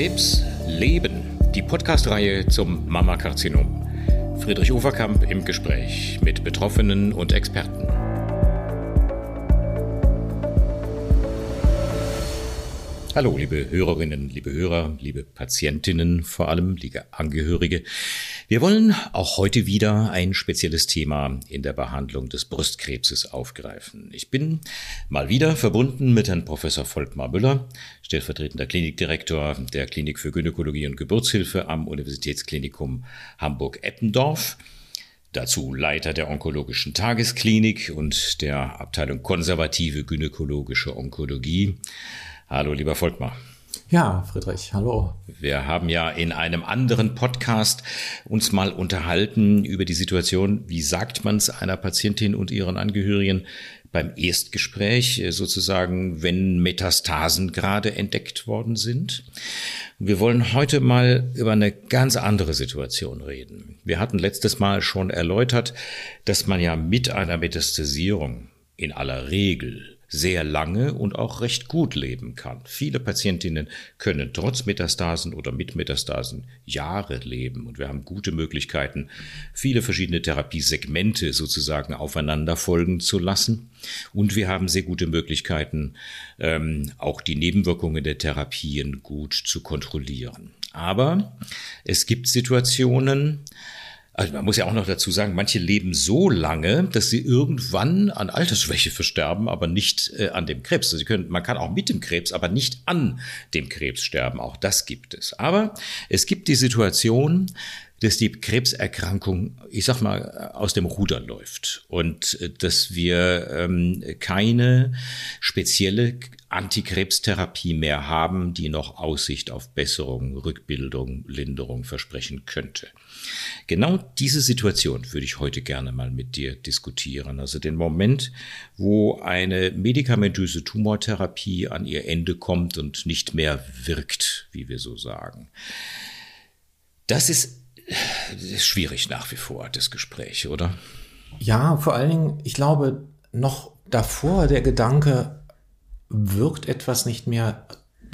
Krebs Leben, die Podcast-Reihe zum Mammakarzinom. Friedrich Uferkamp im Gespräch mit Betroffenen und Experten. Hallo, liebe Hörerinnen, liebe Hörer, liebe Patientinnen, vor allem liebe Angehörige. Wir wollen auch heute wieder ein spezielles Thema in der Behandlung des Brustkrebses aufgreifen. Ich bin mal wieder verbunden mit Herrn Professor Volkmar Müller, stellvertretender Klinikdirektor der Klinik für Gynäkologie und Geburtshilfe am Universitätsklinikum Hamburg-Eppendorf. Dazu Leiter der onkologischen Tagesklinik und der Abteilung konservative gynäkologische Onkologie Hallo, lieber Volkmar. Ja, Friedrich, hallo. Wir haben ja in einem anderen Podcast uns mal unterhalten über die Situation, wie sagt man es einer Patientin und ihren Angehörigen beim Erstgespräch, äh, sozusagen, wenn Metastasen gerade entdeckt worden sind. Wir wollen heute mal über eine ganz andere Situation reden. Wir hatten letztes Mal schon erläutert, dass man ja mit einer Metastasierung in aller Regel sehr lange und auch recht gut leben kann. Viele Patientinnen können trotz Metastasen oder mit Metastasen Jahre leben und wir haben gute Möglichkeiten, viele verschiedene Therapiesegmente sozusagen aufeinander folgen zu lassen. Und wir haben sehr gute Möglichkeiten, ähm, auch die Nebenwirkungen der Therapien gut zu kontrollieren. Aber es gibt Situationen, also man muss ja auch noch dazu sagen, manche leben so lange, dass sie irgendwann an Altersschwäche versterben, aber nicht äh, an dem Krebs. Also sie können, man kann auch mit dem Krebs, aber nicht an dem Krebs sterben. Auch das gibt es. Aber es gibt die Situation, dass die Krebserkrankung, ich sag mal, aus dem Ruder läuft und äh, dass wir ähm, keine spezielle Antikrebstherapie mehr haben, die noch Aussicht auf Besserung, Rückbildung, Linderung versprechen könnte. Genau diese Situation würde ich heute gerne mal mit dir diskutieren. Also den Moment, wo eine medikamentöse Tumortherapie an ihr Ende kommt und nicht mehr wirkt, wie wir so sagen. Das ist, ist schwierig nach wie vor, das Gespräch, oder? Ja, vor allen Dingen, ich glaube, noch davor der Gedanke, wirkt etwas nicht mehr,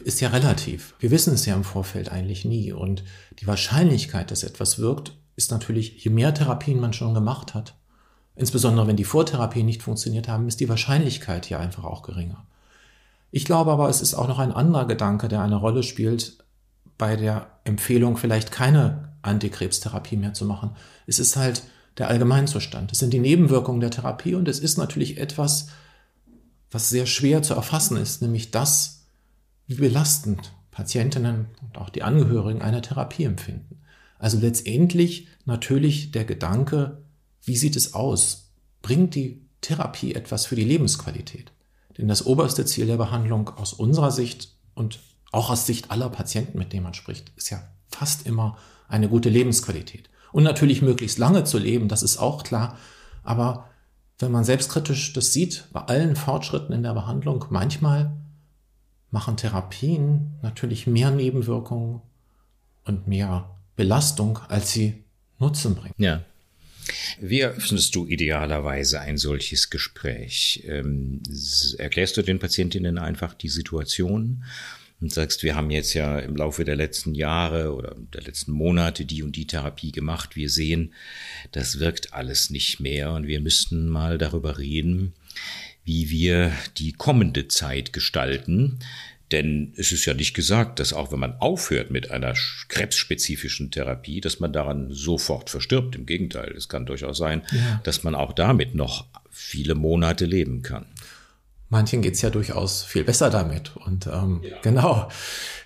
ist ja relativ. Wir wissen es ja im Vorfeld eigentlich nie. Und die Wahrscheinlichkeit, dass etwas wirkt, ist natürlich, je mehr Therapien man schon gemacht hat, insbesondere wenn die Vortherapien nicht funktioniert haben, ist die Wahrscheinlichkeit hier einfach auch geringer. Ich glaube aber, es ist auch noch ein anderer Gedanke, der eine Rolle spielt bei der Empfehlung, vielleicht keine Antikrebstherapie mehr zu machen. Es ist halt der Allgemeinzustand. Es sind die Nebenwirkungen der Therapie und es ist natürlich etwas, was sehr schwer zu erfassen ist, nämlich das, wie belastend Patientinnen und auch die Angehörigen einer Therapie empfinden. Also letztendlich natürlich der Gedanke, wie sieht es aus? Bringt die Therapie etwas für die Lebensqualität? Denn das oberste Ziel der Behandlung aus unserer Sicht und auch aus Sicht aller Patienten, mit denen man spricht, ist ja fast immer eine gute Lebensqualität. Und natürlich möglichst lange zu leben, das ist auch klar. Aber wenn man selbstkritisch das sieht, bei allen Fortschritten in der Behandlung, manchmal machen Therapien natürlich mehr Nebenwirkungen und mehr Belastung, als sie Nutzen bringen. Ja. Wie eröffnest du idealerweise ein solches Gespräch? Ähm, erklärst du den Patientinnen einfach die Situation und sagst, wir haben jetzt ja im Laufe der letzten Jahre oder der letzten Monate die und die Therapie gemacht. Wir sehen, das wirkt alles nicht mehr und wir müssten mal darüber reden, wie wir die kommende Zeit gestalten. Denn es ist ja nicht gesagt, dass auch wenn man aufhört mit einer krebsspezifischen Therapie, dass man daran sofort verstirbt. Im Gegenteil, es kann durchaus sein, ja. dass man auch damit noch viele Monate leben kann. Manchen geht's ja durchaus viel besser damit. Und ähm, ja. genau,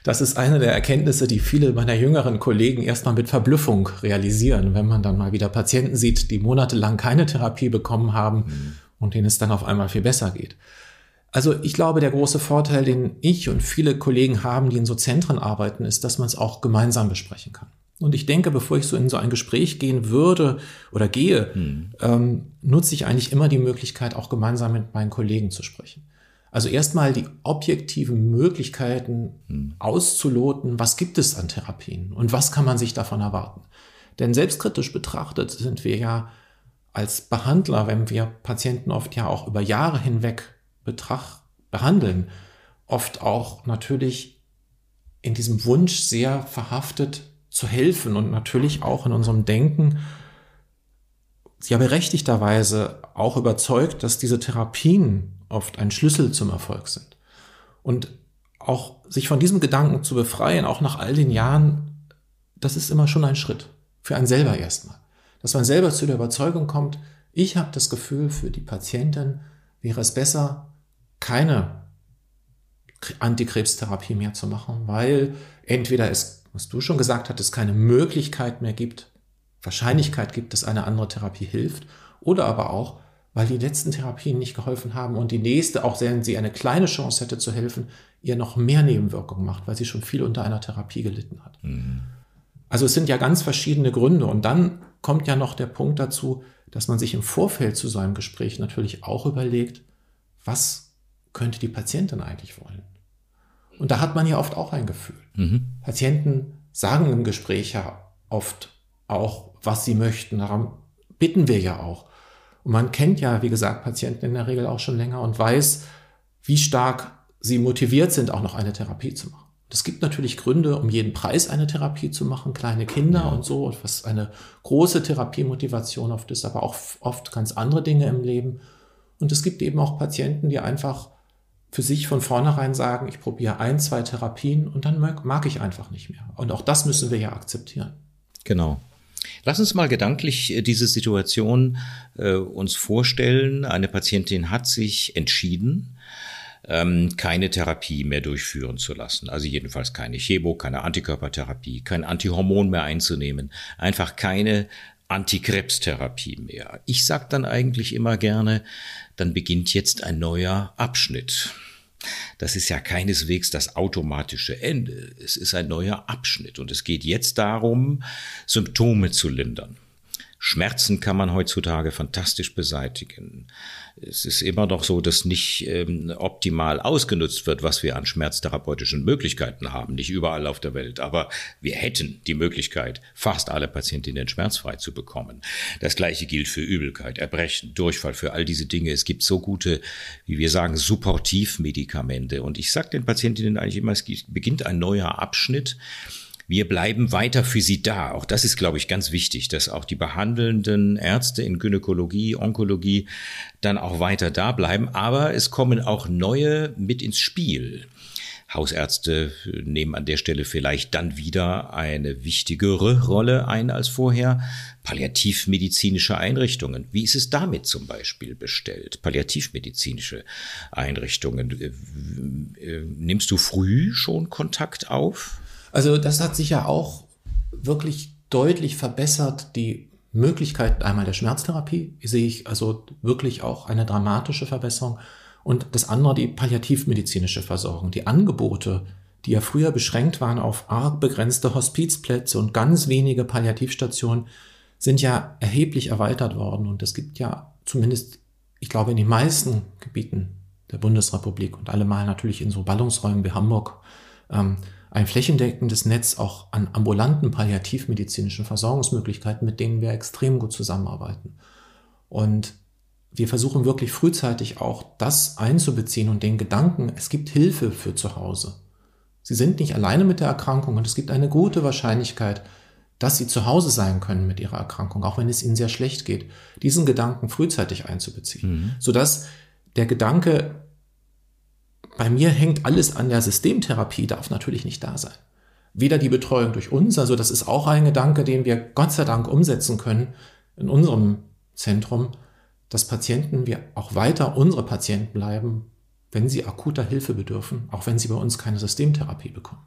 das ist eine der Erkenntnisse, die viele meiner jüngeren Kollegen erstmal mit Verblüffung realisieren, wenn man dann mal wieder Patienten sieht, die monatelang keine Therapie bekommen haben mhm. und denen es dann auf einmal viel besser geht. Also ich glaube, der große Vorteil, den ich und viele Kollegen haben, die in so Zentren arbeiten, ist, dass man es auch gemeinsam besprechen kann. Und ich denke, bevor ich so in so ein Gespräch gehen würde oder gehe, hm. ähm, nutze ich eigentlich immer die Möglichkeit, auch gemeinsam mit meinen Kollegen zu sprechen. Also erstmal die objektiven Möglichkeiten hm. auszuloten, was gibt es an Therapien und was kann man sich davon erwarten. Denn selbstkritisch betrachtet sind wir ja als Behandler, wenn wir Patienten oft ja auch über Jahre hinweg betracht, behandeln, oft auch natürlich in diesem Wunsch sehr verhaftet zu helfen und natürlich auch in unserem Denken ja berechtigterweise auch überzeugt, dass diese Therapien oft ein Schlüssel zum Erfolg sind. Und auch sich von diesem Gedanken zu befreien, auch nach all den Jahren, das ist immer schon ein Schritt. Für einen selber erstmal. Dass man selber zu der Überzeugung kommt, ich habe das Gefühl, für die Patientin wäre es besser, keine Antikrebstherapie mehr zu machen, weil entweder es, was du schon gesagt hattest, keine Möglichkeit mehr gibt, Wahrscheinlichkeit gibt, dass eine andere Therapie hilft, oder aber auch, weil die letzten Therapien nicht geholfen haben und die nächste, auch wenn sie eine kleine Chance hätte zu helfen, ihr noch mehr Nebenwirkungen macht, weil sie schon viel unter einer Therapie gelitten hat. Mhm. Also es sind ja ganz verschiedene Gründe. Und dann kommt ja noch der Punkt dazu, dass man sich im Vorfeld zu so einem Gespräch natürlich auch überlegt, was könnte die Patientin eigentlich wollen? Und da hat man ja oft auch ein Gefühl. Mhm. Patienten sagen im Gespräch ja oft auch, was sie möchten. Darum bitten wir ja auch. Und man kennt ja, wie gesagt, Patienten in der Regel auch schon länger und weiß, wie stark sie motiviert sind, auch noch eine Therapie zu machen. Es gibt natürlich Gründe, um jeden Preis eine Therapie zu machen, kleine Kinder ja. und so, was eine große Therapiemotivation oft ist, aber auch oft ganz andere Dinge im Leben. Und es gibt eben auch Patienten, die einfach für sich von vornherein sagen, ich probiere ein, zwei Therapien und dann mag, mag ich einfach nicht mehr. Und auch das müssen wir ja akzeptieren. Genau. Lass uns mal gedanklich äh, diese Situation äh, uns vorstellen. Eine Patientin hat sich entschieden, ähm, keine Therapie mehr durchführen zu lassen. Also jedenfalls keine Chemo, keine Antikörpertherapie, kein Antihormon mehr einzunehmen. Einfach keine Antikrebstherapie mehr. Ich sage dann eigentlich immer gerne, dann beginnt jetzt ein neuer Abschnitt. Das ist ja keineswegs das automatische Ende. Es ist ein neuer Abschnitt und es geht jetzt darum, Symptome zu lindern. Schmerzen kann man heutzutage fantastisch beseitigen. Es ist immer noch so, dass nicht ähm, optimal ausgenutzt wird, was wir an schmerztherapeutischen Möglichkeiten haben. Nicht überall auf der Welt. Aber wir hätten die Möglichkeit, fast alle Patientinnen schmerzfrei zu bekommen. Das gleiche gilt für Übelkeit, Erbrechen, Durchfall, für all diese Dinge. Es gibt so gute, wie wir sagen, Supportivmedikamente. Und ich sage den Patientinnen eigentlich immer, es beginnt ein neuer Abschnitt wir bleiben weiter für sie da. Auch das ist, glaube ich, ganz wichtig, dass auch die behandelnden Ärzte in Gynäkologie, Onkologie dann auch weiter da bleiben. Aber es kommen auch neue mit ins Spiel. Hausärzte nehmen an der Stelle vielleicht dann wieder eine wichtigere Rolle ein als vorher. Palliativmedizinische Einrichtungen. Wie ist es damit zum Beispiel bestellt? Palliativmedizinische Einrichtungen. Äh, äh, nimmst du früh schon Kontakt auf? Also das hat sich ja auch wirklich deutlich verbessert. Die Möglichkeit einmal der Schmerztherapie sehe ich also wirklich auch eine dramatische Verbesserung. Und das andere die palliativmedizinische Versorgung. Die Angebote, die ja früher beschränkt waren auf arg begrenzte Hospizplätze und ganz wenige Palliativstationen, sind ja erheblich erweitert worden. Und es gibt ja zumindest, ich glaube, in den meisten Gebieten der Bundesrepublik und allemal natürlich in so Ballungsräumen wie Hamburg, ähm, ein flächendeckendes Netz auch an ambulanten palliativmedizinischen Versorgungsmöglichkeiten, mit denen wir extrem gut zusammenarbeiten. Und wir versuchen wirklich frühzeitig auch das einzubeziehen und den Gedanken, es gibt Hilfe für zu Hause. Sie sind nicht alleine mit der Erkrankung und es gibt eine gute Wahrscheinlichkeit, dass Sie zu Hause sein können mit Ihrer Erkrankung, auch wenn es Ihnen sehr schlecht geht, diesen Gedanken frühzeitig einzubeziehen, mhm. sodass der Gedanke, bei mir hängt alles an der Systemtherapie, darf natürlich nicht da sein. Weder die Betreuung durch uns, also das ist auch ein Gedanke, den wir Gott sei Dank umsetzen können in unserem Zentrum, dass Patienten, wir auch weiter unsere Patienten bleiben, wenn sie akuter Hilfe bedürfen, auch wenn sie bei uns keine Systemtherapie bekommen.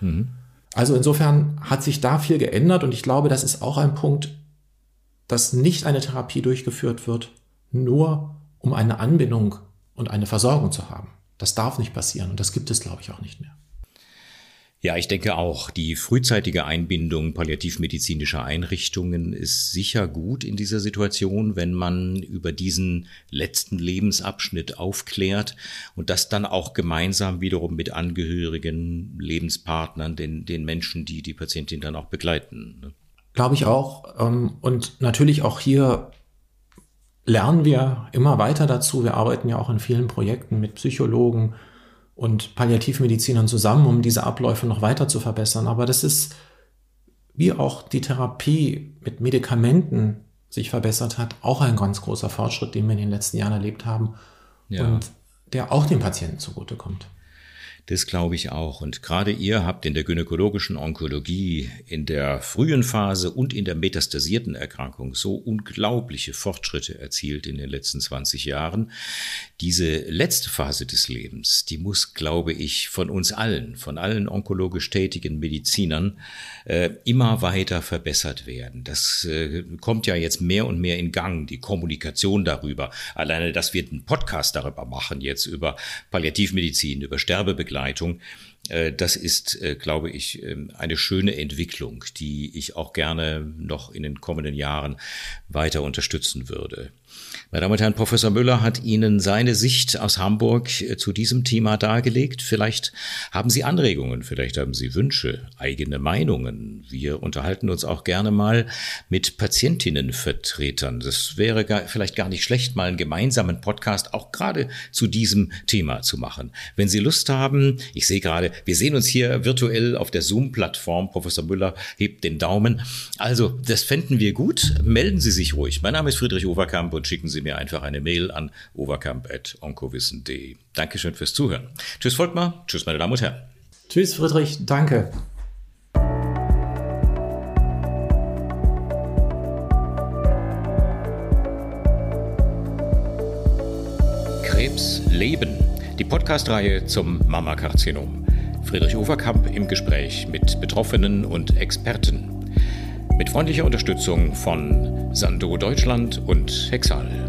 Mhm. Also insofern hat sich da viel geändert und ich glaube, das ist auch ein Punkt, dass nicht eine Therapie durchgeführt wird, nur um eine Anbindung und eine Versorgung zu haben. Das darf nicht passieren und das gibt es, glaube ich, auch nicht mehr. Ja, ich denke auch, die frühzeitige Einbindung palliativmedizinischer Einrichtungen ist sicher gut in dieser Situation, wenn man über diesen letzten Lebensabschnitt aufklärt und das dann auch gemeinsam wiederum mit Angehörigen, Lebenspartnern, den, den Menschen, die die Patientin dann auch begleiten. Ne? Glaube ich auch. Ähm, und natürlich auch hier lernen wir immer weiter dazu. Wir arbeiten ja auch in vielen Projekten mit Psychologen und Palliativmedizinern zusammen, um diese Abläufe noch weiter zu verbessern. Aber das ist, wie auch die Therapie mit Medikamenten sich verbessert hat, auch ein ganz großer Fortschritt, den wir in den letzten Jahren erlebt haben ja. und der auch den Patienten zugutekommt. Das glaube ich auch. Und gerade ihr habt in der gynäkologischen Onkologie in der frühen Phase und in der metastasierten Erkrankung so unglaubliche Fortschritte erzielt in den letzten 20 Jahren. Diese letzte Phase des Lebens, die muss, glaube ich, von uns allen, von allen onkologisch tätigen Medizinern, äh, immer weiter verbessert werden. Das äh, kommt ja jetzt mehr und mehr in Gang, die Kommunikation darüber. Alleine, dass wir einen Podcast darüber machen, jetzt über Palliativmedizin, über Sterbebegleitung, Begleitung. Äh, das ist, äh, glaube ich, ähm, eine schöne Entwicklung, die ich auch gerne noch in den kommenden Jahren weiter unterstützen würde. Meine Damen und Herren, Professor Müller hat Ihnen seine Sicht aus Hamburg äh, zu diesem Thema dargelegt. Vielleicht haben Sie Anregungen, vielleicht haben Sie Wünsche, eigene Meinungen. Wir unterhalten uns auch gerne mal mit Patientinnenvertretern. Das wäre gar, vielleicht gar nicht schlecht, mal einen gemeinsamen Podcast auch gerade zu diesem Thema zu machen. Wenn Sie Lust haben, ich sehe gerade, wir sehen uns hier virtuell auf der Zoom-Plattform. Professor Müller hebt den Daumen. Also, das fänden wir gut. Melden Sie sich ruhig. Mein Name ist Friedrich Overkamp und schicken Sie mir einfach eine Mail an overkamp.onkowissen.de. Dankeschön fürs Zuhören. Tschüss Volkmar, tschüss meine Damen und Herren. Tschüss Friedrich, danke. Krebs leben. Die Podcast-Reihe zum Mammakarzinom. Friedrich Overkamp im Gespräch mit Betroffenen und Experten. Mit freundlicher Unterstützung von Sando Deutschland und Hexal.